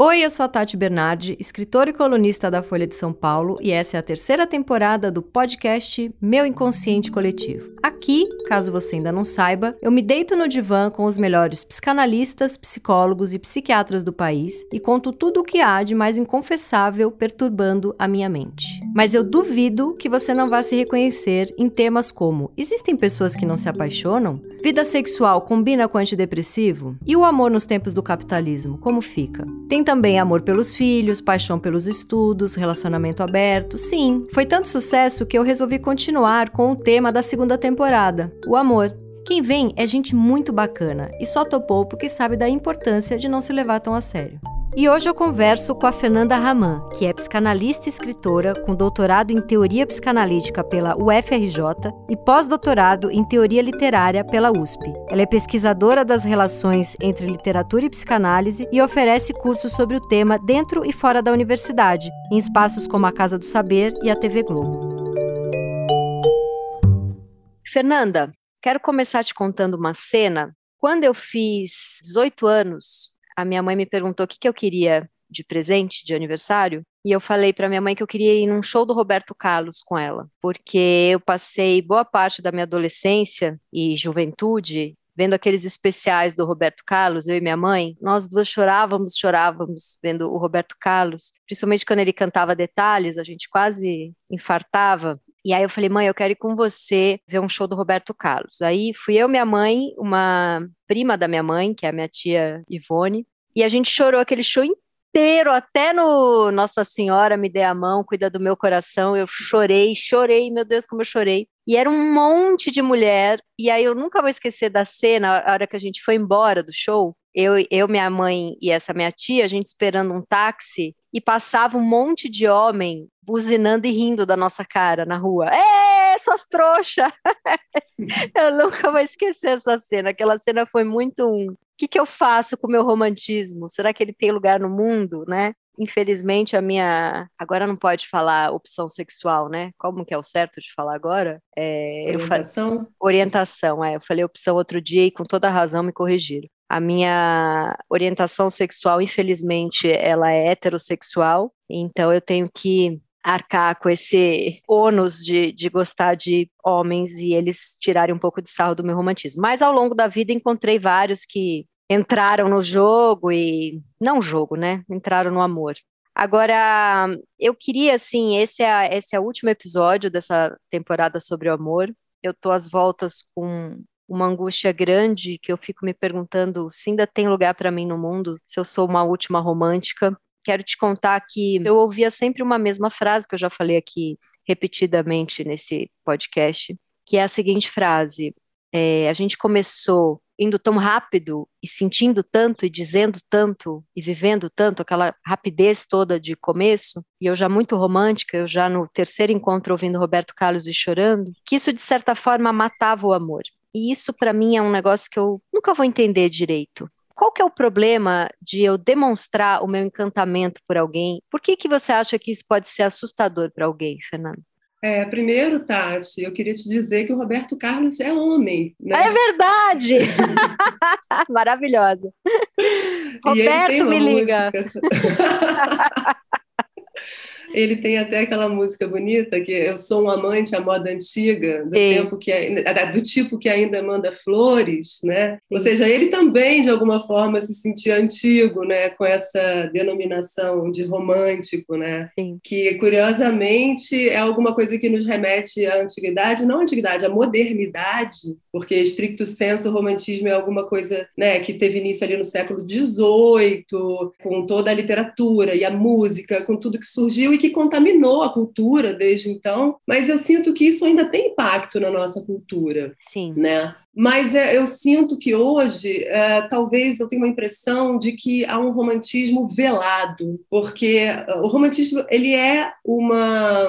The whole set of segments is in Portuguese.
Oi, eu sou a Tati Bernardi, escritora e colunista da Folha de São Paulo, e essa é a terceira temporada do podcast Meu Inconsciente Coletivo. Aqui, caso você ainda não saiba, eu me deito no divã com os melhores psicanalistas, psicólogos e psiquiatras do país e conto tudo o que há de mais inconfessável perturbando a minha mente. Mas eu duvido que você não vá se reconhecer em temas como: existem pessoas que não se apaixonam? Vida sexual combina com antidepressivo? E o amor nos tempos do capitalismo, como fica? Tem também amor pelos filhos, paixão pelos estudos, relacionamento aberto. Sim, foi tanto sucesso que eu resolvi continuar com o tema da segunda temporada, o amor. Quem vem é gente muito bacana e só topou porque sabe da importância de não se levar tão a sério. E hoje eu converso com a Fernanda Raman, que é psicanalista e escritora com doutorado em teoria psicanalítica pela UFRJ e pós-doutorado em teoria literária pela USP. Ela é pesquisadora das relações entre literatura e psicanálise e oferece cursos sobre o tema dentro e fora da universidade, em espaços como a Casa do Saber e a TV Globo. Fernanda, quero começar te contando uma cena. Quando eu fiz 18 anos, a minha mãe me perguntou o que, que eu queria de presente, de aniversário, e eu falei para minha mãe que eu queria ir num show do Roberto Carlos com ela, porque eu passei boa parte da minha adolescência e juventude vendo aqueles especiais do Roberto Carlos, eu e minha mãe, nós duas chorávamos, chorávamos vendo o Roberto Carlos, principalmente quando ele cantava detalhes, a gente quase infartava. E aí eu falei, mãe, eu quero ir com você ver um show do Roberto Carlos. Aí fui eu, minha mãe, uma prima da minha mãe, que é a minha tia Ivone, e a gente chorou aquele show inteiro, até no Nossa Senhora me dê a mão, cuida do meu coração. Eu chorei, chorei, meu Deus, como eu chorei. E era um monte de mulher. E aí eu nunca vou esquecer da cena, a hora que a gente foi embora do show. Eu, eu, minha mãe e essa minha tia, a gente esperando um táxi e passava um monte de homem buzinando e rindo da nossa cara na rua. É, suas trouxas! eu nunca vou esquecer essa cena. Aquela cena foi muito um. O que, que eu faço com o meu romantismo? Será que ele tem lugar no mundo, né? Infelizmente, a minha. Agora não pode falar opção sexual, né? Como que é o certo de falar agora? É... Orientação? Fa... Orientação, é. Eu falei opção outro dia e com toda razão me corrigiram. A minha orientação sexual, infelizmente, ela é heterossexual, então eu tenho que arcar com esse ônus de, de gostar de homens e eles tirarem um pouco de sarro do meu romantismo. Mas ao longo da vida encontrei vários que entraram no jogo e não jogo, né? Entraram no amor. Agora, eu queria, assim, esse é, esse é o último episódio dessa temporada sobre o amor. Eu tô às voltas com uma angústia grande que eu fico me perguntando se ainda tem lugar para mim no mundo, se eu sou uma última romântica. Quero te contar que eu ouvia sempre uma mesma frase que eu já falei aqui repetidamente nesse podcast, que é a seguinte frase: é, a gente começou indo tão rápido e sentindo tanto e dizendo tanto e vivendo tanto, aquela rapidez toda de começo, e eu já muito romântica, eu já no terceiro encontro ouvindo Roberto Carlos e chorando, que isso de certa forma matava o amor. E isso para mim é um negócio que eu nunca vou entender direito. Qual que é o problema de eu demonstrar o meu encantamento por alguém? Por que, que você acha que isso pode ser assustador para alguém, Fernando? É, primeiro, Tati, eu queria te dizer que o Roberto Carlos é homem. Né? É verdade! Maravilhosa. Roberto, me liga. Ele tem até aquela música bonita que eu sou um amante à moda antiga, do Sim. tempo que do tipo que ainda manda flores, né? Sim. Ou seja, ele também de alguma forma se sentia antigo, né, com essa denominação de romântico, né? Sim. Que curiosamente é alguma coisa que nos remete à antiguidade, não à antiguidade, à modernidade, porque estricto senso o romantismo é alguma coisa, né, que teve início ali no século XVIII, com toda a literatura e a música, com tudo que surgiu que contaminou a cultura desde então, mas eu sinto que isso ainda tem impacto na nossa cultura. Sim. Né? Mas é, eu sinto que hoje, é, talvez eu tenha uma impressão de que há um romantismo velado, porque é, o romantismo ele é uma,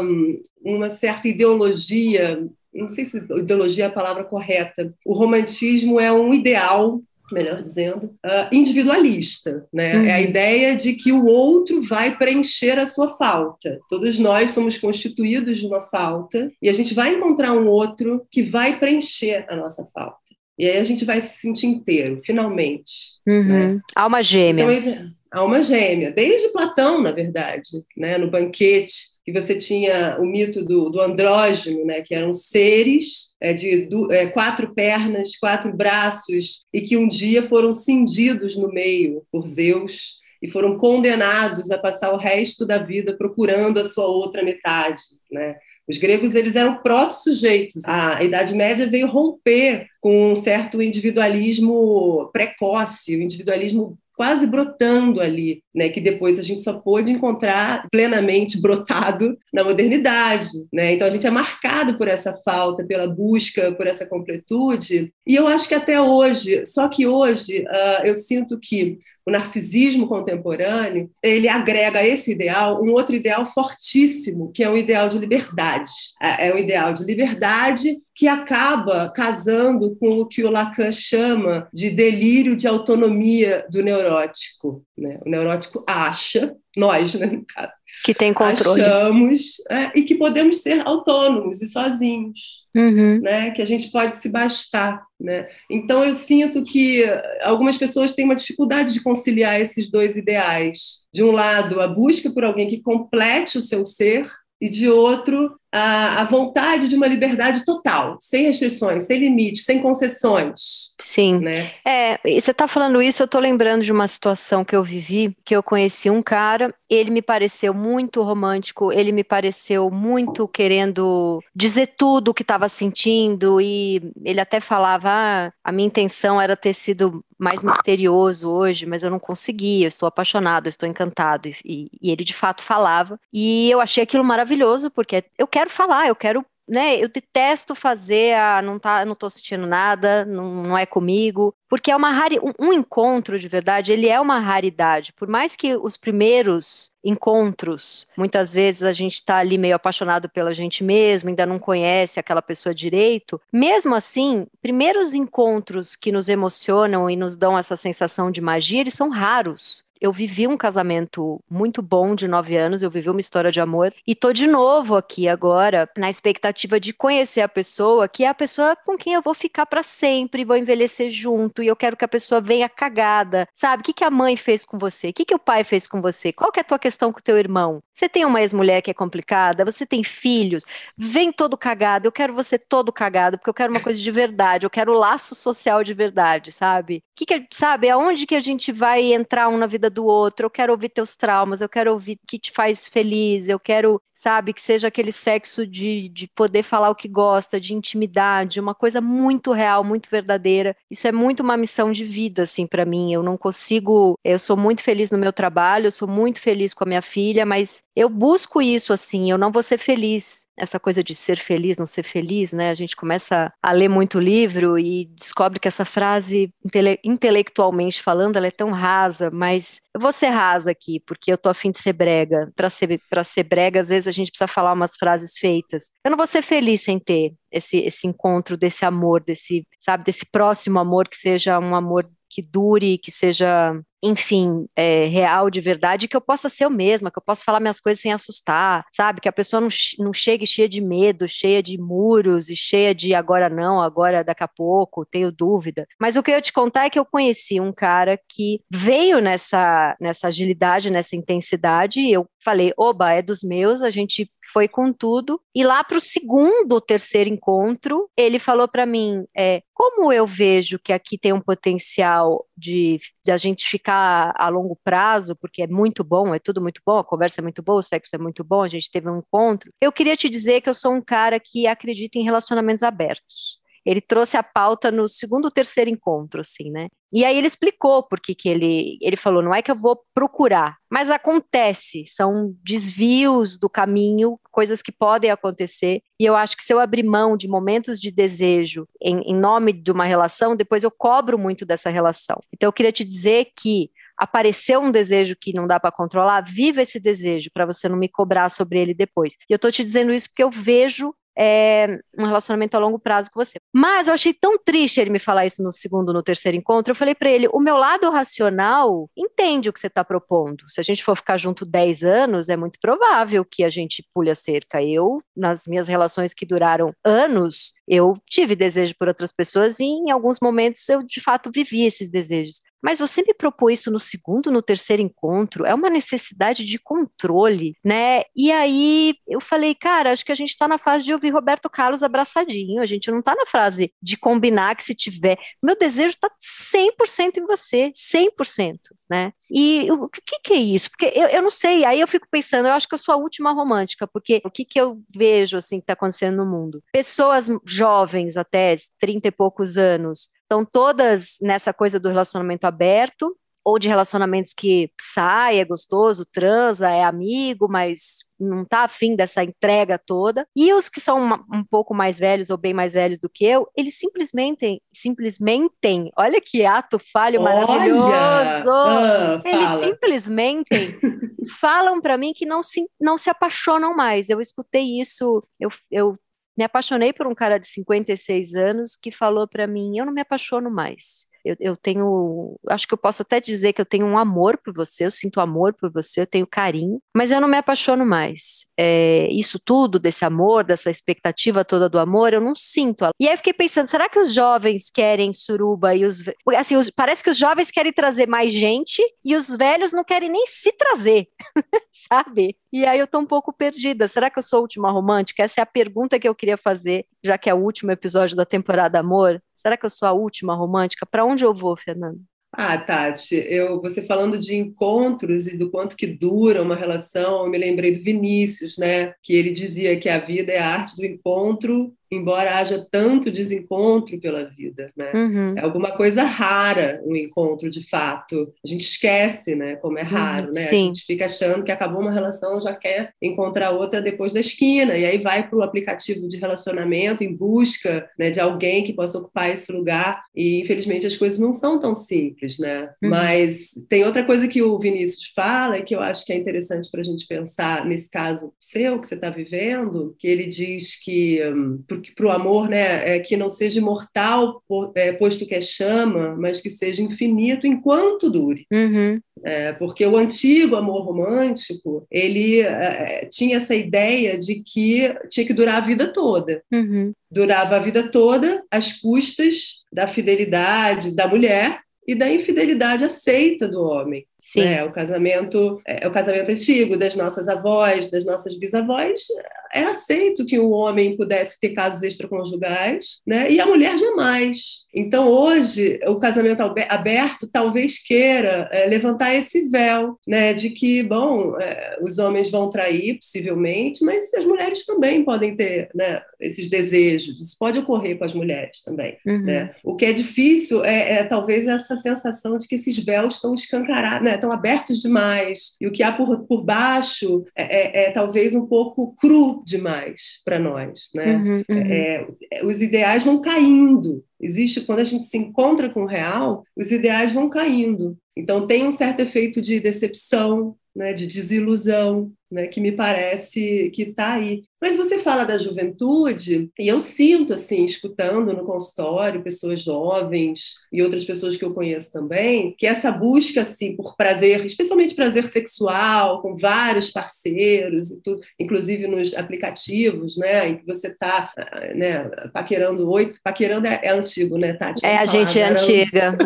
uma certa ideologia não sei se ideologia é a palavra correta. O romantismo é um ideal melhor dizendo, uh, individualista. Né? Uhum. É a uhum. ideia de que o outro vai preencher a sua falta. Todos nós somos constituídos de uma falta e a gente vai encontrar um outro que vai preencher a nossa falta. E aí a gente vai se sentir inteiro, finalmente. Uhum. Né? Alma gêmea. alma gêmea, desde Platão, na verdade, né? no banquete, que você tinha o mito do, do andrógeno, né? que eram seres é, de é, quatro pernas, quatro braços, e que um dia foram cindidos no meio por Zeus e foram condenados a passar o resto da vida procurando a sua outra metade. Né? Os gregos eles eram proto-sujeitos. A Idade Média veio romper com um certo individualismo precoce, o individualismo quase brotando ali, né, que depois a gente só pôde encontrar plenamente brotado na modernidade, né? Então a gente é marcado por essa falta, pela busca por essa completude. E eu acho que até hoje, só que hoje uh, eu sinto que o narcisismo contemporâneo ele agrega a esse ideal um outro ideal fortíssimo, que é um ideal de liberdade. É, é um ideal de liberdade que acaba casando com o que o Lacan chama de delírio de autonomia do neurótico. Né? O neurótico acha, nós, né, no caso, que tem controle. Achamos é, e que podemos ser autônomos e sozinhos, uhum. né? Que a gente pode se bastar, né? Então eu sinto que algumas pessoas têm uma dificuldade de conciliar esses dois ideais. De um lado, a busca por alguém que complete o seu ser e de outro a, a, vontade de uma liberdade total, sem restrições, sem limites, sem concessões. Sim. Né? É, você está falando isso, eu estou lembrando de uma situação que eu vivi, que eu conheci um cara, ele me pareceu muito romântico, ele me pareceu muito querendo dizer tudo o que estava sentindo, e ele até falava: ah, a minha intenção era ter sido mais misterioso hoje, mas eu não consegui, eu estou apaixonado, eu estou encantado. E, e ele de fato falava. E eu achei aquilo maravilhoso, porque eu quero quero falar, eu quero né, eu detesto fazer a não tá, não tô sentindo nada, não, não é comigo, porque é uma rari, um, um, encontro de verdade, ele é uma raridade. Por mais que os primeiros encontros, muitas vezes a gente está ali meio apaixonado pela gente mesmo, ainda não conhece aquela pessoa direito, mesmo assim, primeiros encontros que nos emocionam e nos dão essa sensação de magia, eles são raros eu vivi um casamento muito bom de nove anos, eu vivi uma história de amor e tô de novo aqui agora na expectativa de conhecer a pessoa, que é a pessoa com quem eu vou ficar para sempre, vou envelhecer junto e eu quero que a pessoa venha cagada, sabe? O que, que a mãe fez com você? O que, que o pai fez com você? Qual que é a tua questão com o teu irmão? Você tem uma ex-mulher que é complicada? Você tem filhos? Vem todo cagado, eu quero você todo cagado, porque eu quero uma coisa de verdade, eu quero laço social de verdade, sabe? Que que, sabe, aonde que a gente vai entrar um na vida do outro, eu quero ouvir teus traumas, eu quero ouvir o que te faz feliz, eu quero, sabe, que seja aquele sexo de, de poder falar o que gosta, de intimidade, uma coisa muito real, muito verdadeira. Isso é muito uma missão de vida, assim, para mim. Eu não consigo, eu sou muito feliz no meu trabalho, eu sou muito feliz com a minha filha, mas eu busco isso, assim, eu não vou ser feliz. Essa coisa de ser feliz, não ser feliz, né? A gente começa a ler muito livro e descobre que essa frase, intele intelectualmente falando, ela é tão rasa, mas eu vou ser rasa aqui, porque eu tô afim de ser brega. Para ser, pra ser brega, às vezes a gente precisa falar umas frases feitas. Eu não vou ser feliz sem ter esse, esse encontro desse amor, desse, sabe, desse próximo amor que seja um amor que dure, que seja enfim, é, real, de verdade, que eu possa ser eu mesma, que eu possa falar minhas coisas sem assustar, sabe? Que a pessoa não, não chegue cheia de medo, cheia de muros e cheia de agora não, agora daqui a pouco, tenho dúvida. Mas o que eu ia te contar é que eu conheci um cara que veio nessa, nessa agilidade, nessa intensidade, e eu falei, oba, é dos meus, a gente foi com tudo. E lá para o segundo, terceiro encontro, ele falou para mim, é, como eu vejo que aqui tem um potencial de, de a gente ficar a longo prazo, porque é muito bom, é tudo muito bom, a conversa é muito boa, o sexo é muito bom, a gente teve um encontro. Eu queria te dizer que eu sou um cara que acredita em relacionamentos abertos. Ele trouxe a pauta no segundo ou terceiro encontro, assim, né? E aí ele explicou por que ele, ele falou, não é que eu vou procurar, mas acontece, são desvios do caminho, coisas que podem acontecer, e eu acho que se eu abrir mão de momentos de desejo em, em nome de uma relação, depois eu cobro muito dessa relação. Então eu queria te dizer que apareceu um desejo que não dá para controlar, viva esse desejo para você não me cobrar sobre ele depois. E eu estou te dizendo isso porque eu vejo é, um relacionamento a longo prazo com você. Mas eu achei tão triste ele me falar isso no segundo, no terceiro encontro. Eu falei para ele: o meu lado racional entende o que você está propondo. Se a gente for ficar junto 10 anos, é muito provável que a gente pule a cerca. Eu, nas minhas relações que duraram anos, eu tive desejo por outras pessoas e em alguns momentos eu de fato vivi esses desejos. Mas você me propôs isso no segundo, no terceiro encontro, é uma necessidade de controle, né? E aí eu falei, cara, acho que a gente está na fase de ouvir Roberto Carlos abraçadinho, a gente não está na fase de combinar que se tiver. Meu desejo está 100% em você, 100%, né? E o que, que é isso? Porque eu, eu não sei, aí eu fico pensando, eu acho que eu sou a última romântica, porque o que, que eu vejo, assim, que está acontecendo no mundo? Pessoas jovens, até 30 e poucos anos, estão todas nessa coisa do relacionamento aberto, ou de relacionamentos que sai, é gostoso, transa, é amigo, mas não tá afim dessa entrega toda. E os que são uma, um pouco mais velhos ou bem mais velhos do que eu, eles simplesmente, simplesmente, olha que ato falho olha! maravilhoso. Ah, eles simplesmente falam para mim que não se, não se apaixonam mais. Eu escutei isso, eu, eu me apaixonei por um cara de 56 anos que falou para mim: eu não me apaixono mais. Eu, eu, tenho, acho que eu posso até dizer que eu tenho um amor por você, eu sinto amor por você, eu tenho carinho, mas eu não me apaixono mais. É, isso tudo, desse amor, dessa expectativa toda do amor, eu não sinto. E aí eu fiquei pensando, será que os jovens querem suruba e os. Assim, os, parece que os jovens querem trazer mais gente e os velhos não querem nem se trazer, sabe? E aí eu tô um pouco perdida. Será que eu sou a última romântica? Essa é a pergunta que eu queria fazer, já que é o último episódio da temporada Amor. Será que eu sou a última romântica? Para onde eu vou, Fernando? Ah, Tati, eu, você falando de encontros e do quanto que dura uma relação, eu me lembrei do Vinícius, né? Que ele dizia que a vida é a arte do encontro embora haja tanto desencontro pela vida, né? Uhum. É alguma coisa rara um encontro de fato. A gente esquece, né? Como é raro, uhum. né? Sim. A gente fica achando que acabou uma relação, já quer encontrar outra depois da esquina e aí vai para o aplicativo de relacionamento em busca né, de alguém que possa ocupar esse lugar e infelizmente as coisas não são tão simples, né? Uhum. Mas tem outra coisa que o Vinícius fala e que eu acho que é interessante para a gente pensar nesse caso seu que você está vivendo, que ele diz que hum, para o amor, né, é, que não seja imortal, é, posto que é chama, mas que seja infinito enquanto dure. Uhum. É, porque o antigo amor romântico ele é, tinha essa ideia de que tinha que durar a vida toda. Uhum. Durava a vida toda às custas da fidelidade da mulher e da infidelidade aceita do homem. Sim. Né? O casamento é, o casamento antigo das nossas avós, das nossas bisavós, era aceito que o homem pudesse ter casos extraconjugais, né? E a mulher jamais. Então hoje o casamento aberto talvez queira é, levantar esse véu, né? De que bom, é, os homens vão trair possivelmente, mas as mulheres também podem ter, né? Esses desejos. Isso pode ocorrer com as mulheres também, uhum. né? O que é difícil é, é talvez essa sensação de que esses véus estão escancarados né, estão abertos demais, e o que há por, por baixo é, é, é talvez um pouco cru demais para nós. Né? Uhum, uhum. É, é, os ideais vão caindo. Existe, quando a gente se encontra com o real, os ideais vão caindo. Então, tem um certo efeito de decepção, né, de desilusão, né, que me parece que está aí. Mas você fala da juventude, e eu sinto, assim, escutando no consultório pessoas jovens e outras pessoas que eu conheço também, que essa busca, assim, por prazer, especialmente prazer sexual, com vários parceiros, e tudo, inclusive nos aplicativos, né, em que você está né, paquerando oito, paquerando é, é antigo, né, Tati? É, a gente é antiga.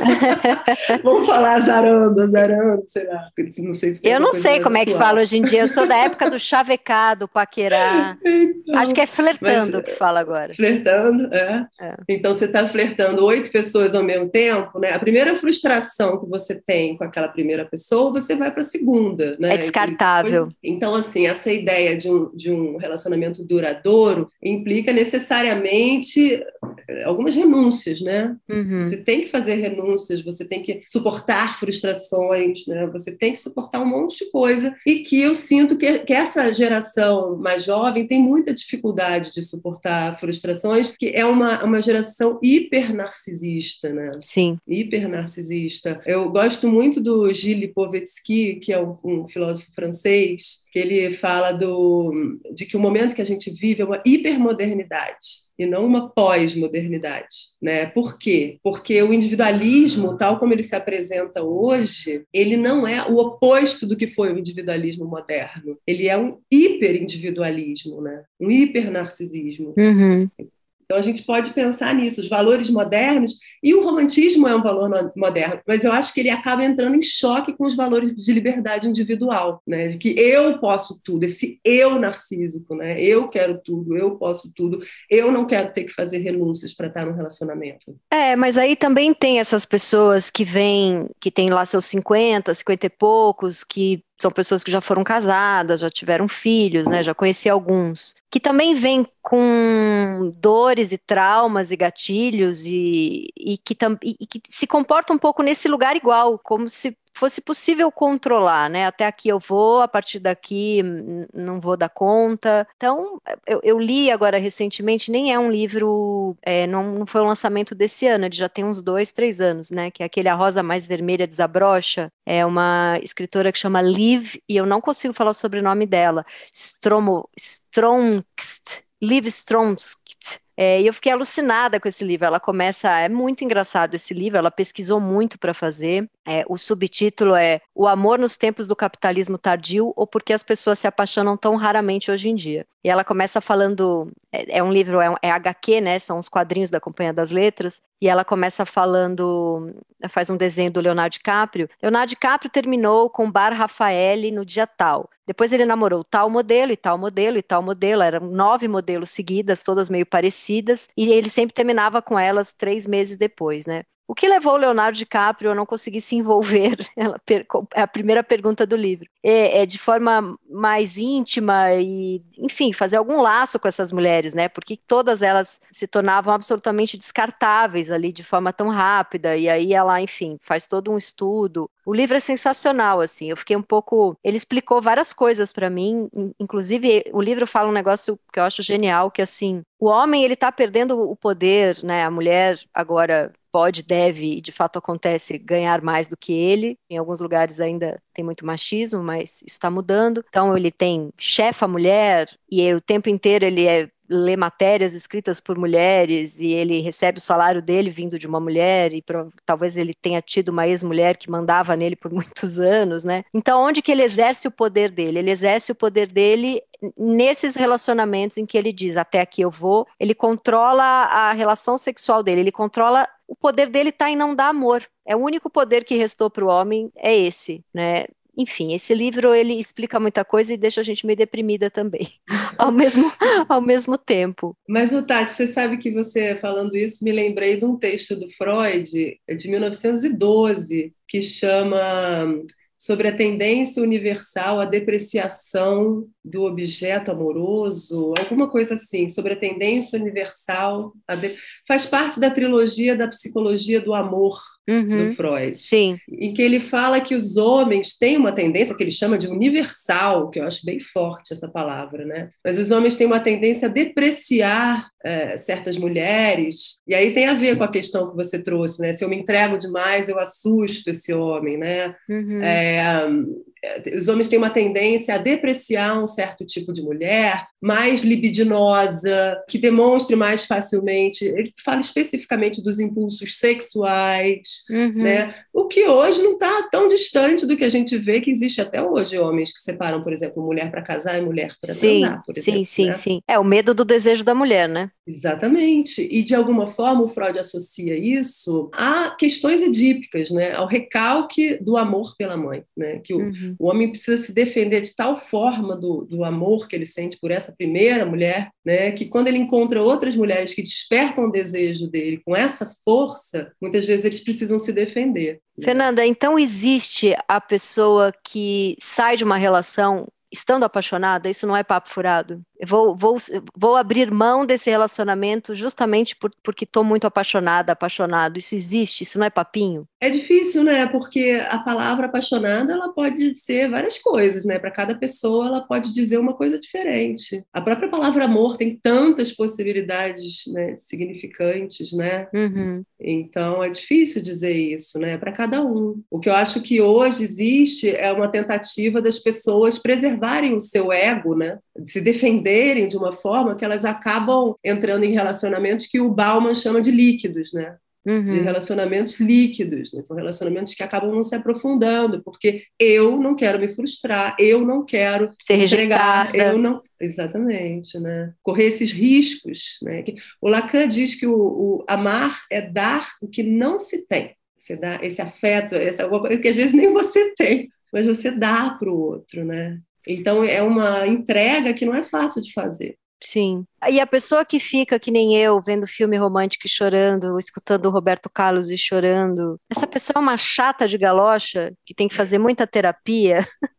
Vamos falar zarando, azarando, sei lá. Não sei se eu não sei como atual. é que fala hoje em dia, eu sou da época do chavecado, paquerar. Então, Acho que é flertando mas, que fala agora. Flertando, é. é. Então você está flertando oito pessoas ao mesmo tempo, né? A primeira frustração que você tem com aquela primeira pessoa, você vai para a segunda, né? É descartável. Depois, então, assim, essa ideia de um, de um relacionamento duradouro implica necessariamente algumas renúncias, né? Uhum. Você tem que fazer renúncias, você tem que suportar frustrações, né? Você tem que suportar um monte de coisa e que eu sinto que, que essa geração mais jovem tem muita dificuldade de suportar frustrações, que é uma, uma geração hiper narcisista, né? Sim. Hiper narcisista. Eu gosto muito do Gilles Lipovetsky, que é um, um filósofo francês, que ele fala do, de que o momento que a gente vive é uma hipermodernidade e não uma pós-modernidade. Né? Por quê? Porque o individualismo, tal como ele se apresenta hoje, ele não é o oposto do que foi o individualismo moderno. Ele é um hiperindividualismo, né? um hipernarcisismo. Uhum. Então a gente pode pensar nisso, os valores modernos, e o romantismo é um valor moderno, mas eu acho que ele acaba entrando em choque com os valores de liberdade individual, né? De que eu posso tudo, esse eu narcísico, né? Eu quero tudo, eu posso tudo, eu não quero ter que fazer renúncias para estar no relacionamento. É, mas aí também tem essas pessoas que vêm, que têm lá seus 50, 50 e poucos, que são pessoas que já foram casadas, já tiveram filhos, né? Já conheci alguns, que também vêm com dores e traumas e gatilhos e, e, que, e, que se comportam um pouco nesse lugar igual, como se fosse possível controlar, né? Até aqui eu vou, a partir daqui não vou dar conta. Então, eu, eu li agora recentemente, nem é um livro, é, não, não, foi um lançamento desse ano, ele já tem uns dois, três anos, né? Que é aquele A Rosa Mais Vermelha Desabrocha. É uma escritora que chama Liv, e eu não consigo falar o sobrenome dela. Stromo, Stromkst, Liv Stromkst. É, e eu fiquei alucinada com esse livro. Ela começa, é muito engraçado esse livro, ela pesquisou muito para fazer. É, o subtítulo é O Amor nos Tempos do Capitalismo Tardio ou Por que as Pessoas se Apaixonam Tão Raramente Hoje em Dia. E ela começa falando, é, é um livro, é, é, HQ, né? São os quadrinhos da Companhia das Letras. E ela começa falando, faz um desenho do Leonardo DiCaprio. Leonardo DiCaprio terminou com Bar Rafael no dia tal. Depois ele namorou tal modelo e tal modelo e tal modelo. Eram nove modelos seguidas, todas meio parecidas. E ele sempre terminava com elas três meses depois, né? O que levou Leonardo DiCaprio a não conseguir se envolver? é a primeira pergunta do livro. É, é, de forma mais íntima e, enfim, fazer algum laço com essas mulheres, né? Porque todas elas se tornavam absolutamente descartáveis ali de forma tão rápida. E aí ela, enfim, faz todo um estudo. O livro é sensacional, assim. Eu fiquei um pouco. Ele explicou várias coisas para mim. Inclusive, o livro fala um negócio que eu acho genial, que assim, o homem ele está perdendo o poder, né? A mulher agora pode, deve e de fato acontece ganhar mais do que ele. Em alguns lugares ainda tem muito machismo, mas isso está mudando. Então ele tem chefa mulher e o tempo inteiro ele é lê matérias escritas por mulheres e ele recebe o salário dele vindo de uma mulher e pro, talvez ele tenha tido uma ex-mulher que mandava nele por muitos anos, né? Então, onde que ele exerce o poder dele? Ele exerce o poder dele nesses relacionamentos em que ele diz até aqui eu vou, ele controla a relação sexual dele, ele controla o poder dele está em não dar amor. É o único poder que restou para o homem é esse, né? Enfim, esse livro ele explica muita coisa e deixa a gente meio deprimida também, ao mesmo, ao mesmo tempo. Mas, Tati, você sabe que você falando isso, me lembrei de um texto do Freud, de 1912, que chama sobre a tendência universal à depreciação do objeto amoroso, alguma coisa assim, sobre a tendência universal. De... Faz parte da trilogia da psicologia do amor uhum. do Freud. Sim. Em que ele fala que os homens têm uma tendência, que ele chama de universal, que eu acho bem forte essa palavra, né? Mas os homens têm uma tendência a depreciar é, certas mulheres, e aí tem a ver com a questão que você trouxe, né? Se eu me entrego demais, eu assusto esse homem, né? Uhum. É, os homens têm uma tendência a depreciar um certo tipo de mulher, mais libidinosa, que demonstre mais facilmente. Ele fala especificamente dos impulsos sexuais, uhum. né? O que hoje não está tão distante do que a gente vê que existe até hoje homens que separam, por exemplo, mulher para casar e mulher para casar, por exemplo. Sim, sim, né? sim. É o medo do desejo da mulher, né? Exatamente. E de alguma forma o Freud associa isso a questões edípicas, né? Ao recalque do amor pela mãe, né? Que o, uhum o homem precisa se defender de tal forma do, do amor que ele sente por essa primeira mulher, né, que quando ele encontra outras mulheres que despertam o desejo dele com essa força, muitas vezes eles precisam se defender. Fernanda, então existe a pessoa que sai de uma relação estando apaixonada? Isso não é papo furado? Vou, vou, vou abrir mão desse relacionamento justamente por, porque estou muito apaixonada, apaixonado. Isso existe, isso não é papinho? É difícil, né? Porque a palavra apaixonada ela pode ser várias coisas, né? Para cada pessoa ela pode dizer uma coisa diferente. A própria palavra amor tem tantas possibilidades né, significantes, né? Uhum. Então é difícil dizer isso, né? Para cada um. O que eu acho que hoje existe é uma tentativa das pessoas preservarem o seu ego, né? De se defender de uma forma que elas acabam entrando em relacionamentos que o Bauman chama de líquidos, né? uhum. de relacionamentos líquidos, né? são relacionamentos que acabam não se aprofundando, porque eu não quero me frustrar, eu não quero ser rejeitada, eu não exatamente, né? Correr esses riscos, né? O Lacan diz que o, o amar é dar o que não se tem. Você dá esse afeto, essa coisa que às vezes nem você tem, mas você dá para o outro, né? Então é uma entrega que não é fácil de fazer. Sim. E a pessoa que fica, que nem eu, vendo filme romântico e chorando, escutando o Roberto Carlos e chorando, essa pessoa é uma chata de galocha que tem que fazer muita terapia.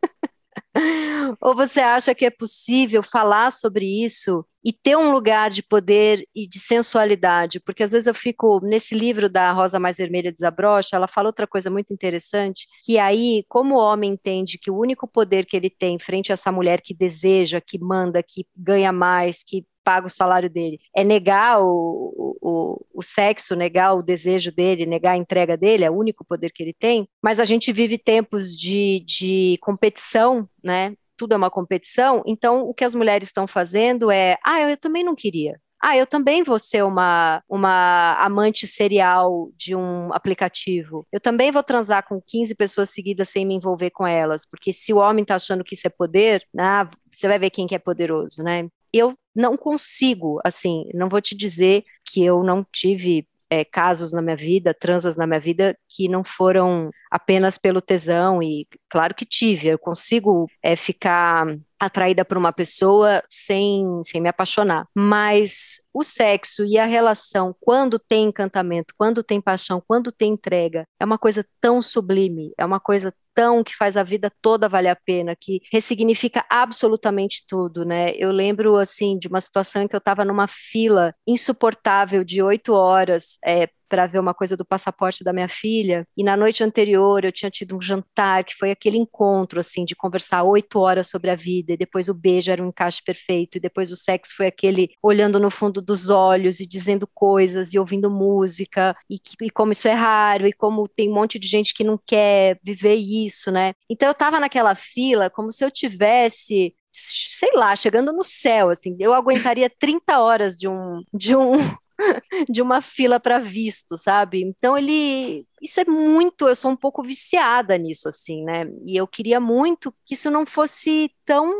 Ou você acha que é possível falar sobre isso e ter um lugar de poder e de sensualidade? Porque às vezes eu fico nesse livro da Rosa Mais Vermelha Desabrocha, ela fala outra coisa muito interessante, que aí, como o homem entende que o único poder que ele tem frente a essa mulher que deseja, que manda, que ganha mais, que paga o salário dele. É negar o, o, o sexo, negar o desejo dele, negar a entrega dele, é o único poder que ele tem. Mas a gente vive tempos de, de competição, né? Tudo é uma competição. Então, o que as mulheres estão fazendo é: ah, eu também não queria. Ah, eu também vou ser uma, uma amante serial de um aplicativo. Eu também vou transar com 15 pessoas seguidas sem me envolver com elas. Porque se o homem está achando que isso é poder, ah, você vai ver quem que é poderoso, né? eu não consigo, assim, não vou te dizer que eu não tive é, casos na minha vida, transas na minha vida, que não foram apenas pelo tesão, e claro que tive, eu consigo é, ficar atraída por uma pessoa sem, sem me apaixonar. Mas o sexo e a relação, quando tem encantamento, quando tem paixão, quando tem entrega, é uma coisa tão sublime, é uma coisa tão que faz a vida toda valer a pena, que ressignifica absolutamente tudo, né? Eu lembro, assim, de uma situação em que eu estava numa fila insuportável de oito horas é, para ver uma coisa do passaporte da minha filha. E na noite anterior eu tinha tido um jantar que foi aquele encontro assim de conversar oito horas sobre a vida. E depois o beijo era um encaixe perfeito. E depois o sexo foi aquele olhando no fundo dos olhos e dizendo coisas e ouvindo música e, e como isso é raro e como tem um monte de gente que não quer viver isso, né? Então eu tava naquela fila como se eu tivesse sei lá, chegando no céu, assim, eu aguentaria 30 horas de um de um de uma fila para visto, sabe? Então ele isso é muito, eu sou um pouco viciada nisso assim, né? E eu queria muito que isso não fosse tão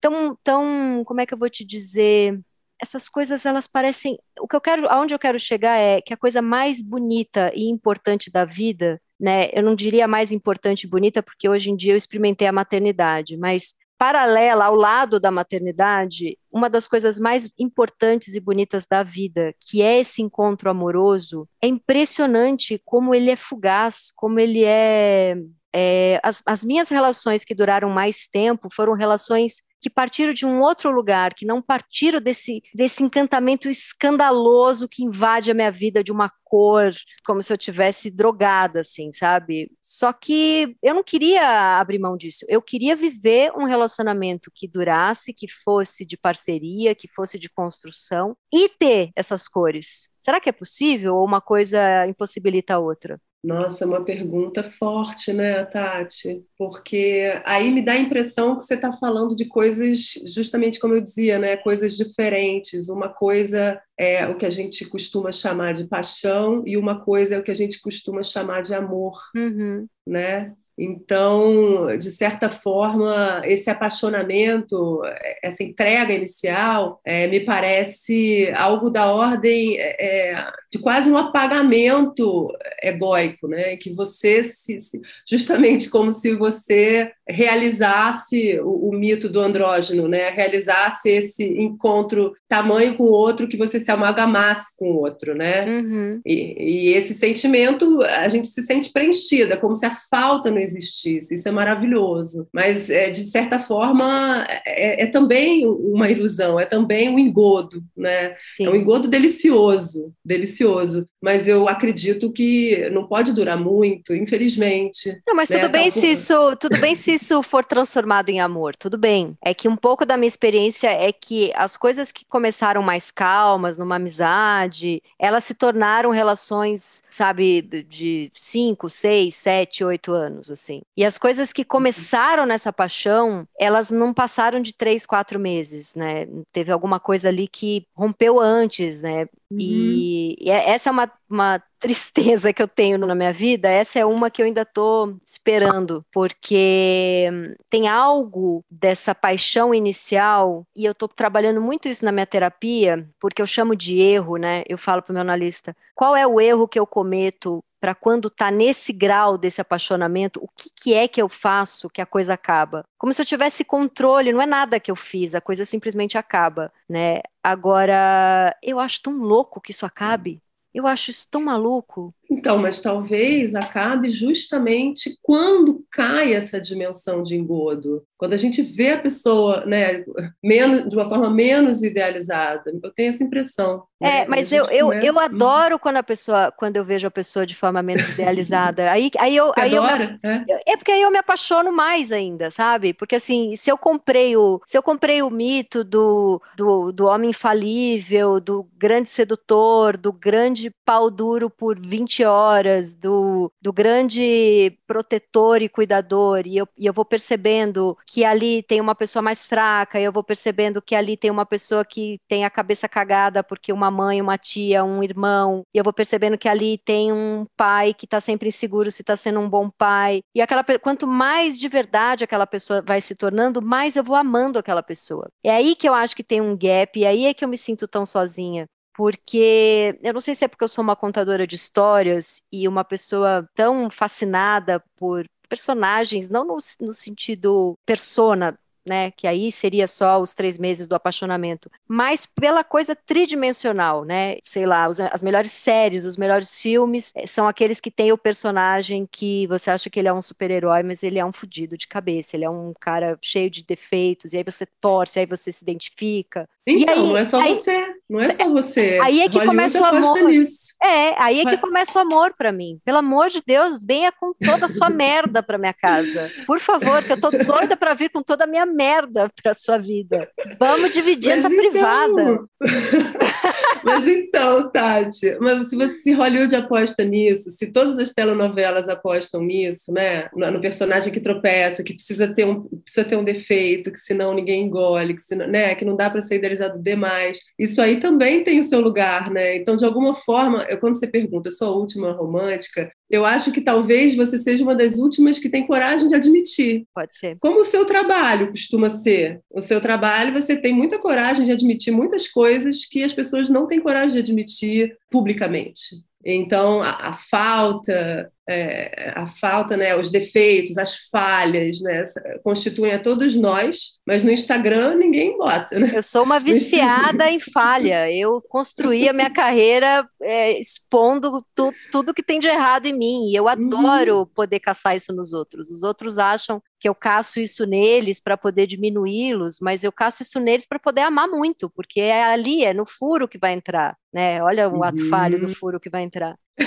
tão tão, como é que eu vou te dizer? Essas coisas elas parecem, o que eu quero, aonde eu quero chegar é que a coisa mais bonita e importante da vida né? Eu não diria mais importante e bonita, porque hoje em dia eu experimentei a maternidade, mas paralela ao lado da maternidade, uma das coisas mais importantes e bonitas da vida, que é esse encontro amoroso, é impressionante como ele é fugaz, como ele é. É as, as minhas relações que duraram mais tempo foram relações que partiram de um outro lugar, que não partiram desse, desse encantamento escandaloso que invade a minha vida de uma cor, como se eu tivesse drogada, assim, sabe? Só que eu não queria abrir mão disso. Eu queria viver um relacionamento que durasse, que fosse de parceria, que fosse de construção e ter essas cores. Será que é possível ou uma coisa impossibilita a outra? Nossa, é uma pergunta forte, né, Tati? Porque aí me dá a impressão que você está falando de coisas, justamente como eu dizia, né, coisas diferentes. Uma coisa é o que a gente costuma chamar de paixão e uma coisa é o que a gente costuma chamar de amor, uhum. né? Então, de certa forma, esse apaixonamento, essa entrega inicial, é, me parece algo da ordem é, é de quase um apagamento egóico, né? Que você, se, se, justamente como se você realizasse o, o, mito do andrógeno, né? Realizasse esse encontro tamanho com o outro, que você se amalgamasse com o outro, né? Uhum. E, e esse sentimento, a gente se sente preenchida, como se a falta não existisse. Isso é maravilhoso. Mas, é, de certa forma, é, é, também uma ilusão, é também um engodo, né? Sim. É um engodo delicioso, delicioso. Mas eu acredito que não pode durar muito, infelizmente. Não, mas né? tudo bem se isso, tudo bem se isso for transformado em amor, tudo bem. É que um pouco da minha experiência é que as coisas que começaram mais calmas, numa amizade, elas se tornaram relações, sabe, de 5, 6, 7, 8 anos, assim. E as coisas que começaram nessa paixão, elas não passaram de três, quatro meses, né? Teve alguma coisa ali que rompeu antes, né? Uhum. E, e, é, essa é uma, uma tristeza que eu tenho na minha vida, essa é uma que eu ainda estou esperando, porque tem algo dessa paixão inicial, e eu estou trabalhando muito isso na minha terapia, porque eu chamo de erro, né? Eu falo para o meu analista, qual é o erro que eu cometo para quando está nesse grau desse apaixonamento, o que, que, é que eu faço que a coisa acaba? Como se eu tivesse controle, não é nada que eu fiz, a coisa simplesmente acaba, né? Agora, eu acho tão louco que isso acabe. Eu acho isso tão maluco. Então, mas talvez acabe justamente quando cai essa dimensão de engodo. Quando a gente vê a pessoa né, menos, de uma forma menos idealizada. Eu tenho essa impressão. Né? É, mas eu, eu, começa... eu adoro quando a pessoa, quando eu vejo a pessoa de forma menos idealizada. Aí, aí eu, aí adora? eu me, é? é porque aí eu me apaixono mais ainda, sabe? Porque assim, se eu comprei o, se eu comprei o mito do, do, do homem infalível, do grande sedutor, do grande pau duro por 20 horas, do, do grande protetor e cuidador, e eu, e eu vou percebendo que ali tem uma pessoa mais fraca, e eu vou percebendo que ali tem uma pessoa que tem a cabeça cagada porque uma mãe, uma tia, um irmão, e eu vou percebendo que ali tem um pai que está sempre inseguro se está sendo um bom pai. E aquela quanto mais de verdade aquela pessoa vai se tornando, mais eu vou amando aquela pessoa. É aí que eu acho que tem um gap, e aí é que eu me sinto tão sozinha porque eu não sei se é porque eu sou uma contadora de histórias e uma pessoa tão fascinada por personagens, não no, no sentido persona né? Que aí seria só os três meses do apaixonamento, mas pela coisa tridimensional, né? Sei lá, os, as melhores séries, os melhores filmes eh, são aqueles que tem o personagem que você acha que ele é um super-herói, mas ele é um fudido de cabeça, ele é um cara cheio de defeitos, e aí você torce, aí você se identifica. Então, aí, não é só aí, você, não é só você. Aí é que Hollywood começa o amor. É, aí é que começa o amor para mim. Pelo amor de Deus, venha com toda a sua merda para minha casa. Por favor, que eu tô doida para vir com toda a minha merda para sua vida. Vamos dividir mas essa então... privada. mas então, Tati, mas se, você, se Hollywood aposta nisso, se todas as telenovelas apostam nisso, né, no, personagem que tropeça, que precisa ter um, precisa ter um defeito, que senão ninguém engole, que, senão, né, que não dá para ser idealizado demais, isso aí também tem o seu lugar, né? Então, de alguma forma, eu, quando você pergunta, eu sou a última romântica, eu acho que talvez você seja uma das últimas que tem coragem de admitir. Pode ser. Como o seu trabalho costuma ser. O seu trabalho, você tem muita coragem de admitir muitas coisas que as pessoas não têm coragem de admitir publicamente. Então, a, a falta, é, a falta, né, os defeitos, as falhas, né, constituem a todos nós, mas no Instagram ninguém bota. Né? Eu sou uma viciada em falha. Eu construí a minha carreira é, expondo tu, tudo que tem de errado em mim. E eu uhum. adoro uhum. poder caçar isso nos outros. Os outros acham que eu caço isso neles para poder diminuí-los, mas eu caço isso neles para poder amar muito, porque é ali, é no furo que vai entrar, né? Olha o uhum. ato falho do furo que vai entrar. E...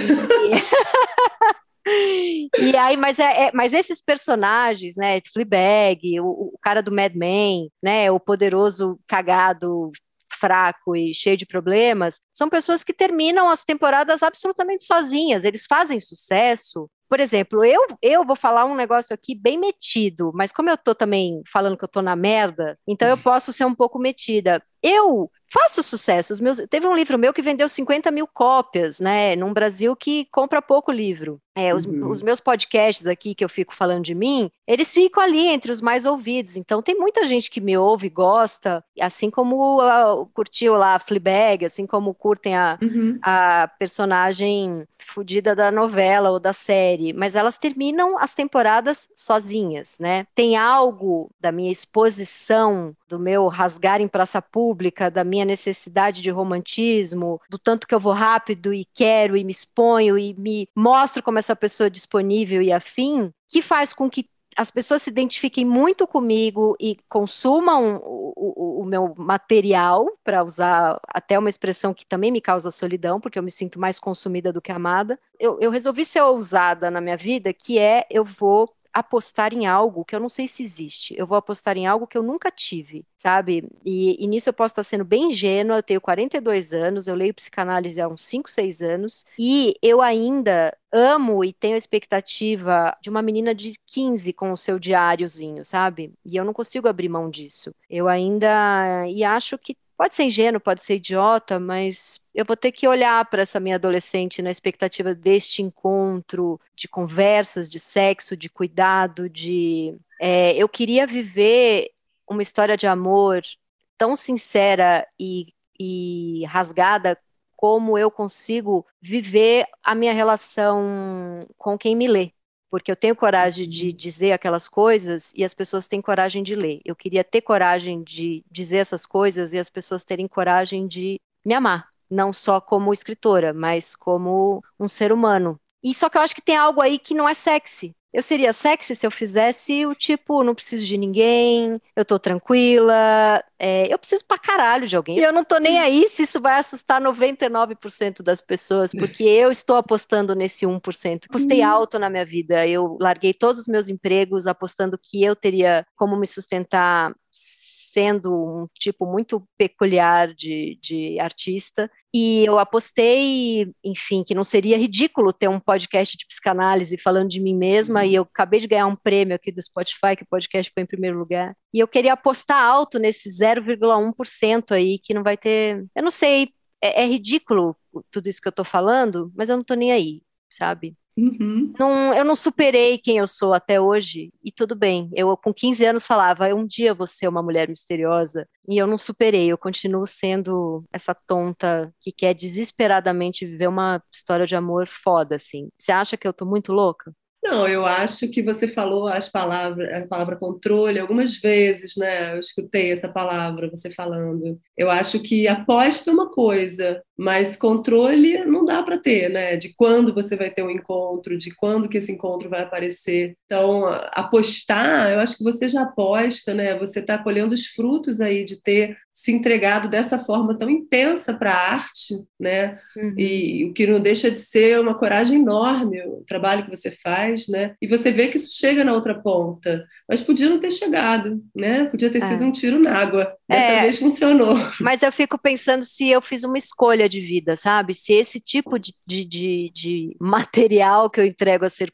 e aí, mas, é, é, mas esses personagens, né, Fleabag, o, o cara do Mad Men, né, o poderoso cagado fraco e cheio de problemas, são pessoas que terminam as temporadas absolutamente sozinhas. Eles fazem sucesso por exemplo, eu, eu vou falar um negócio aqui bem metido, mas como eu tô também falando que eu tô na merda, então eu posso ser um pouco metida. Eu faço sucesso. Os meus, teve um livro meu que vendeu 50 mil cópias, né? Num Brasil que compra pouco livro. É, os, uhum. os, meus podcasts aqui que eu fico falando de mim, eles ficam ali entre os mais ouvidos. Então tem muita gente que me ouve, gosta, assim como uh, curtiu lá a Fleabag, assim como curtem a, uhum. a personagem fodida da novela ou da série. Mas elas terminam as temporadas sozinhas, né? Tem algo da minha exposição, do meu rasgar em praça pública, da minha necessidade de romantismo, do tanto que eu vou rápido e quero e me exponho e me mostro como essa pessoa é disponível e afim, que faz com que as pessoas se identifiquem muito comigo e consumam o, o, o meu material, para usar até uma expressão que também me causa solidão, porque eu me sinto mais consumida do que amada. Eu, eu resolvi ser ousada na minha vida, que é eu vou apostar em algo que eu não sei se existe. Eu vou apostar em algo que eu nunca tive, sabe? E, e nisso eu posso estar sendo bem ingênua. Eu tenho 42 anos, eu leio psicanálise há uns 5, 6 anos, e eu ainda amo e tenho a expectativa de uma menina de 15 com o seu diáriozinho, sabe? E eu não consigo abrir mão disso. Eu ainda. E acho que Pode ser ingênuo, pode ser idiota, mas eu vou ter que olhar para essa minha adolescente na expectativa deste encontro, de conversas, de sexo, de cuidado, de. É, eu queria viver uma história de amor tão sincera e, e rasgada como eu consigo viver a minha relação com quem me lê porque eu tenho coragem de uhum. dizer aquelas coisas e as pessoas têm coragem de ler. Eu queria ter coragem de dizer essas coisas e as pessoas terem coragem de me amar, não só como escritora, mas como um ser humano. E só que eu acho que tem algo aí que não é sexy. Eu seria sexy se eu fizesse o tipo, não preciso de ninguém, eu tô tranquila, é, eu preciso pra caralho de alguém. E eu não tô nem aí se isso vai assustar 99% das pessoas, porque eu estou apostando nesse 1%. Apostei uhum. alto na minha vida, eu larguei todos os meus empregos apostando que eu teria como me sustentar sendo um tipo muito peculiar de, de artista. E eu apostei, enfim, que não seria ridículo ter um podcast de psicanálise falando de mim mesma. E eu acabei de ganhar um prêmio aqui do Spotify, que o podcast foi em primeiro lugar. E eu queria apostar alto nesse 0,1% aí, que não vai ter. Eu não sei, é, é ridículo tudo isso que eu tô falando, mas eu não tô nem aí, sabe? Uhum. Não, eu não superei quem eu sou até hoje, e tudo bem. Eu, com 15 anos, falava: um dia vou ser uma mulher misteriosa, e eu não superei. Eu continuo sendo essa tonta que quer desesperadamente viver uma história de amor foda, assim. Você acha que eu tô muito louca? Não, eu acho que você falou as palavras, a palavra controle algumas vezes, né? Eu escutei essa palavra você falando. Eu acho que aposta é uma coisa, mas controle não dá para ter, né? De quando você vai ter um encontro, de quando que esse encontro vai aparecer. Então, apostar, eu acho que você já aposta, né? Você está colhendo os frutos aí de ter se entregado dessa forma tão intensa para a arte, né? Uhum. E o que não deixa de ser uma coragem enorme o trabalho que você faz, né? E você vê que isso chega na outra ponta, mas podia não ter chegado, né? Podia ter é. sido um tiro na água. Dessa é. vez funcionou. Mas eu fico pensando se eu fiz uma escolha de vida, sabe? Se esse tipo de, de, de, de material que eu entrego a ser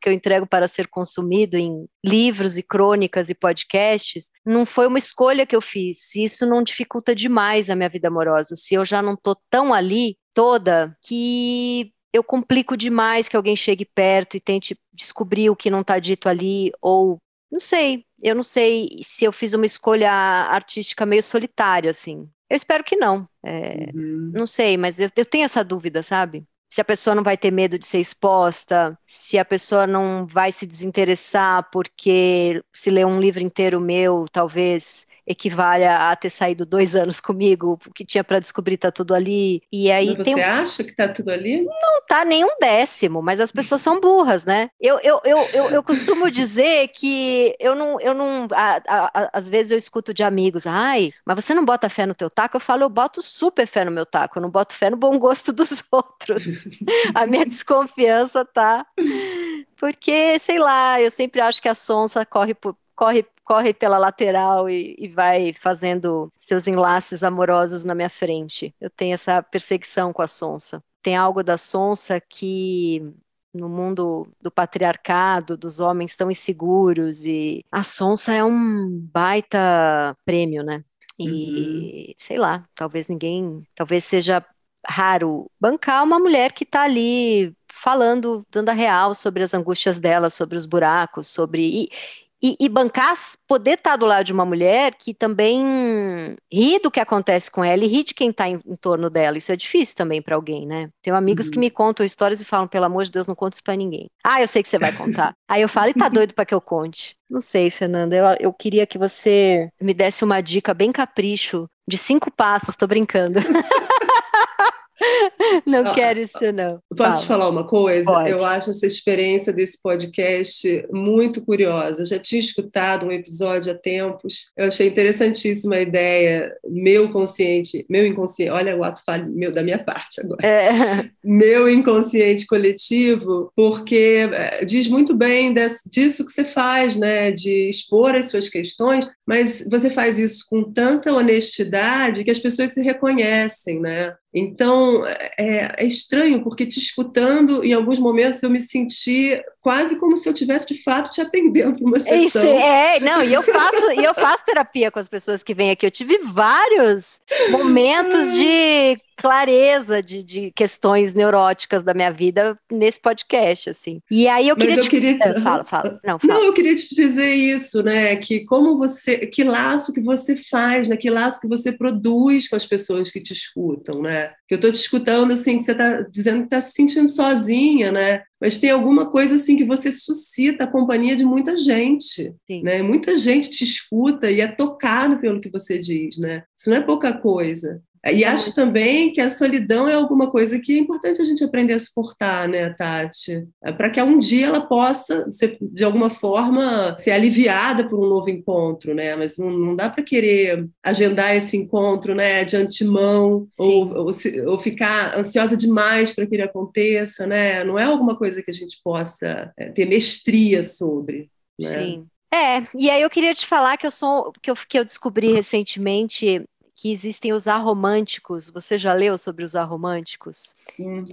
que eu entrego para ser consumido em livros e crônicas e podcasts, não foi uma escolha que eu fiz. Se isso não dificulta demais a minha vida amorosa, se eu já não tô tão ali toda que eu complico demais que alguém chegue perto e tente descobrir o que não está dito ali, ou não sei, eu não sei se eu fiz uma escolha artística meio solitária, assim. Eu espero que não. É, uhum. Não sei, mas eu, eu tenho essa dúvida, sabe? se a pessoa não vai ter medo de ser exposta, se a pessoa não vai se desinteressar porque se ler um livro inteiro meu, talvez equivalha a ter saído dois anos comigo, o que tinha para descobrir tá tudo ali. E aí mas você um... acha que tá tudo ali? Não tá nem um décimo, mas as pessoas são burras, né? Eu, eu, eu, eu, eu costumo dizer que eu não, eu não, a, a, a, às vezes eu escuto de amigos, ai, mas você não bota fé no teu taco? Eu falo, eu boto super fé no meu taco, eu não boto fé no bom gosto dos outros. a minha desconfiança tá porque, sei lá, eu sempre acho que a sonsa corre por, corre, corre pela lateral e, e, vai fazendo seus enlaces amorosos na minha frente. Eu tenho essa perseguição com a Sonsa. Tem algo da Sonsa que no mundo do patriarcado, dos homens tão inseguros e a Sonsa é um baita prêmio, né? E uhum. sei lá, talvez ninguém, talvez seja raro bancar uma mulher que está ali falando, dando a real sobre as angústias dela, sobre os buracos, sobre. E, e, e, bancar, poder estar do lado de uma mulher que também ri do que acontece com ela e ri de quem está em, em, torno dela. Isso é difícil também para alguém, né? Tenho amigos uhum. que me contam histórias e falam, pelo amor de Deus, não conta isso para ninguém. Ah, eu sei que você vai contar. Aí eu falo, e tá doido para que eu conte? Não sei, Fernanda. Eu, eu queria que você me desse uma dica bem capricho de cinco passos, tô brincando. Não ah, quero isso, não. Posso Fala. te falar uma coisa? Pode. Eu acho essa experiência desse podcast muito curiosa. Eu já tinha escutado um episódio há tempos. Eu achei interessantíssima a ideia. Meu consciente, meu inconsciente, olha o ato falho meu da minha parte agora. É. Meu inconsciente coletivo, porque eh, diz muito bem desse, disso que você faz, né? De expor as suas questões, mas você faz isso com tanta honestidade que as pessoas se reconhecem, né? Então, é, é, estranho, porque te escutando, em alguns momentos eu me senti quase como se eu tivesse de fato te atendendo uma sessão. Isso, é, não, e eu faço, e eu faço terapia com as pessoas que vêm aqui. Eu tive vários momentos de clareza de, de, questões neuróticas da minha vida nesse podcast, assim. E aí eu queria, eu te... queria... Ah, fala, fala. Não, fala. Não, eu queria te dizer isso, né? Que como você, que laço que você faz, né? Que laço que você produz com as pessoas que te escutam, né? Que eu estou te escutando assim, que você está dizendo que está se sentindo sozinha, né? Mas tem alguma coisa assim que você suscita a companhia de muita gente, Sim. né? Muita gente te escuta e é tocado pelo que você diz, né? Isso não é pouca coisa. E Sim. acho também que a solidão é alguma coisa que é importante a gente aprender a suportar, né, Tati? É para que um dia ela possa, ser, de alguma forma, ser aliviada por um novo encontro, né? Mas não, não dá para querer agendar esse encontro, né, de antemão, ou, ou, ou, ficar ansiosa demais para que ele aconteça, né? Não é alguma coisa que a gente possa é, ter mestria sobre. Né? Sim. É, e aí eu queria te falar que eu sou que eu, que eu descobri recentemente que existem os aromânticos. Você já leu sobre os aromânticos?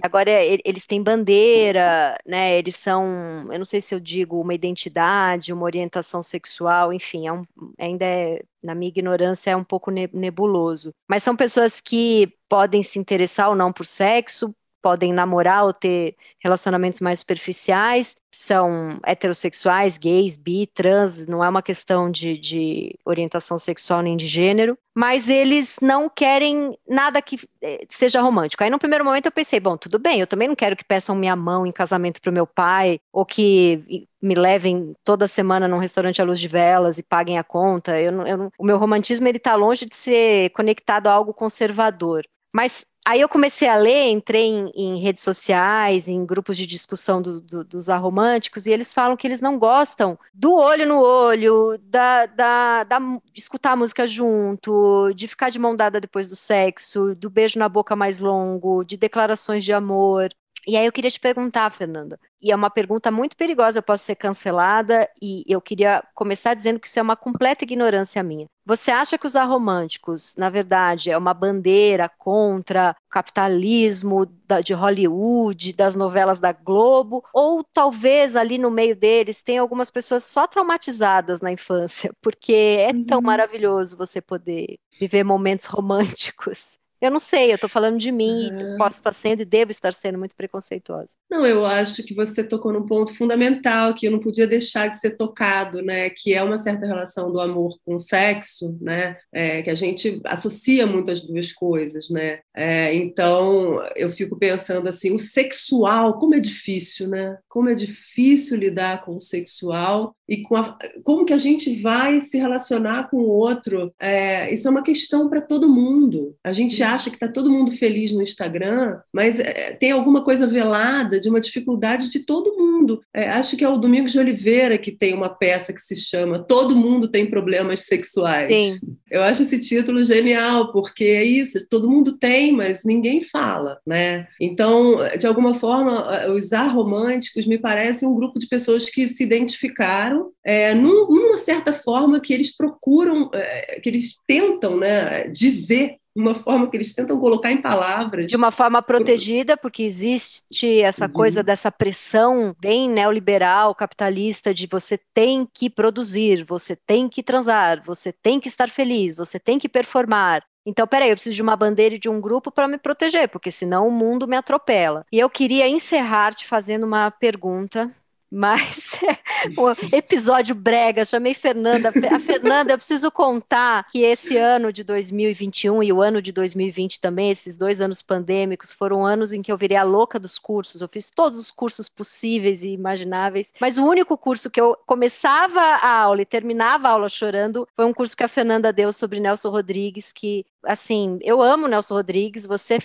Agora eles têm bandeira, né? Eles são, eu não sei se eu digo uma identidade, uma orientação sexual, enfim, é um, ainda é, na minha ignorância é um pouco nebuloso. Mas são pessoas que podem se interessar ou não por sexo, podem namorar ou ter relacionamentos mais superficiais, são heterossexuais, gays, bi, trans, não é uma questão de, de orientação sexual nem de gênero, mas eles não querem nada que eh, seja romântico. Aí, no primeiro momento, eu pensei, bom, tudo bem, eu também não quero que peçam minha mão em casamento para o meu pai, ou que me levem toda semana num restaurante à luz de velas e paguem a conta. Eu eu o meu romantismo ele está longe de ser conectado a algo conservador. Mas Aí eu comecei a ler, entrei em, em redes sociais, em grupos de discussão do, do, dos aromânticos, e eles falam que eles não gostam do olho no olho, da, da, da, de escutar a música junto, de ficar de mão dada depois do sexo, do beijo na boca mais longo, de declarações de amor. E aí eu queria te perguntar, Fernanda, e é uma pergunta muito perigosa, eu posso ser cancelada, e eu queria começar dizendo que isso é uma completa ignorância minha. Você acha que os aromânticos, na verdade, é uma bandeira contra o capitalismo de Hollywood, das novelas da Globo, ou talvez ali no meio deles tem algumas pessoas só traumatizadas na infância, porque é tão uhum. maravilhoso você poder viver momentos românticos. Eu não sei, eu estou falando de mim e posso estar sendo e devo estar sendo muito preconceituosa. Não, eu acho que você tocou num ponto fundamental que eu não podia deixar de ser tocado, né? Que é uma certa relação do amor com o sexo, né? É, que a gente associa muito as duas coisas, né? É, então eu fico pensando assim, o sexual, como é difícil, né? Como é difícil lidar com o sexual e com a, como que a gente vai se relacionar com o outro. É, isso é uma questão para todo mundo. A gente acha que está todo mundo feliz no Instagram, mas é, tem alguma coisa velada de uma dificuldade de todo mundo. É, acho que é o Domingos de Oliveira que tem uma peça que se chama Todo Mundo Tem Problemas Sexuais. Sim. Eu acho esse título genial, porque é isso, todo mundo tem, mas ninguém fala, né? Então, de alguma forma, os aromânticos me parecem um grupo de pessoas que se identificaram é, num, numa certa forma que eles procuram, é, que eles tentam né, dizer uma forma que eles tentam colocar em palavras. De uma forma protegida, porque existe essa uhum. coisa dessa pressão bem neoliberal, capitalista, de você tem que produzir, você tem que transar, você tem que estar feliz, você tem que performar. Então, peraí, eu preciso de uma bandeira e de um grupo para me proteger, porque senão o mundo me atropela. E eu queria encerrar te fazendo uma pergunta mas o episódio brega, chamei Fernanda. A Fernanda, eu preciso contar que esse ano de 2021 e o ano de 2020 também, esses dois anos pandêmicos, foram anos em que eu virei a louca dos cursos. Eu fiz todos os cursos possíveis e imagináveis, mas o único curso que eu começava a aula e terminava a aula chorando foi um curso que a Fernanda deu sobre Nelson Rodrigues, que, assim, eu amo Nelson Rodrigues, você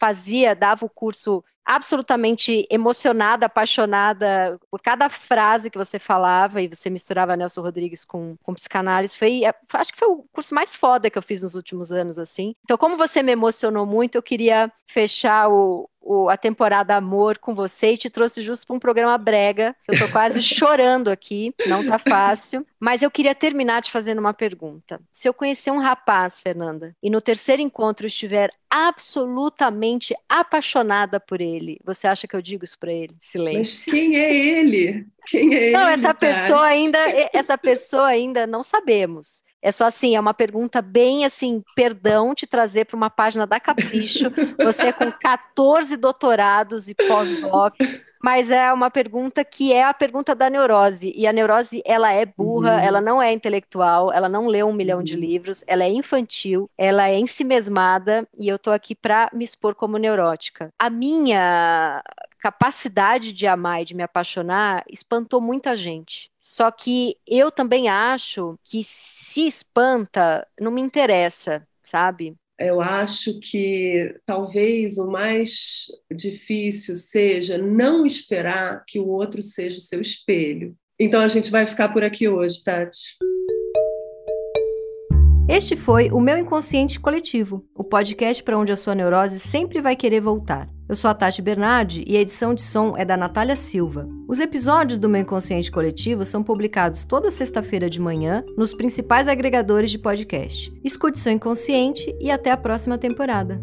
fazia, dava o curso absolutamente emocionada, apaixonada por cada frase que você falava e você misturava Nelson Rodrigues com, com psicanálise. Foi, é, acho que foi o curso mais foda que eu fiz nos últimos anos, assim. Então, como você me emocionou muito, eu queria fechar o, o, a temporada Amor com você e te trouxe justo para um programa brega. Eu tô quase chorando aqui, não tá fácil. Mas eu queria terminar te fazendo uma pergunta. Se eu conhecer um rapaz, Fernanda, e no terceiro encontro estiver absolutamente apaixonada por ele, você acha que eu digo isso para ele? Silêncio. Mas quem é ele? Quem é não, ele? Não, essa pessoa ainda, essa pessoa ainda não sabemos. É só assim, é uma pergunta bem assim, perdão te trazer para uma página da Capricho, você com 14 doutorados e pós-doc, mas é uma pergunta que é a pergunta da neurose, e a neurose, ela é burra, uhum. ela não é intelectual, ela não leu um milhão uhum. de livros, ela é infantil, ela é ensimesmada, e eu tô aqui para me expor como neurótica. A minha capacidade de amar e de me apaixonar espantou muita gente. Só que eu também acho que se espanta, não me interessa, sabe? Eu acho que talvez o mais difícil seja não esperar que o outro seja o seu espelho. Então a gente vai ficar por aqui hoje, Tati. Este foi o Meu Inconsciente Coletivo, o podcast para onde a sua neurose sempre vai querer voltar. Eu sou a Tati Bernardi e a edição de som é da Natália Silva. Os episódios do Meu Inconsciente Coletivo são publicados toda sexta-feira de manhã nos principais agregadores de podcast. Escute seu inconsciente e até a próxima temporada.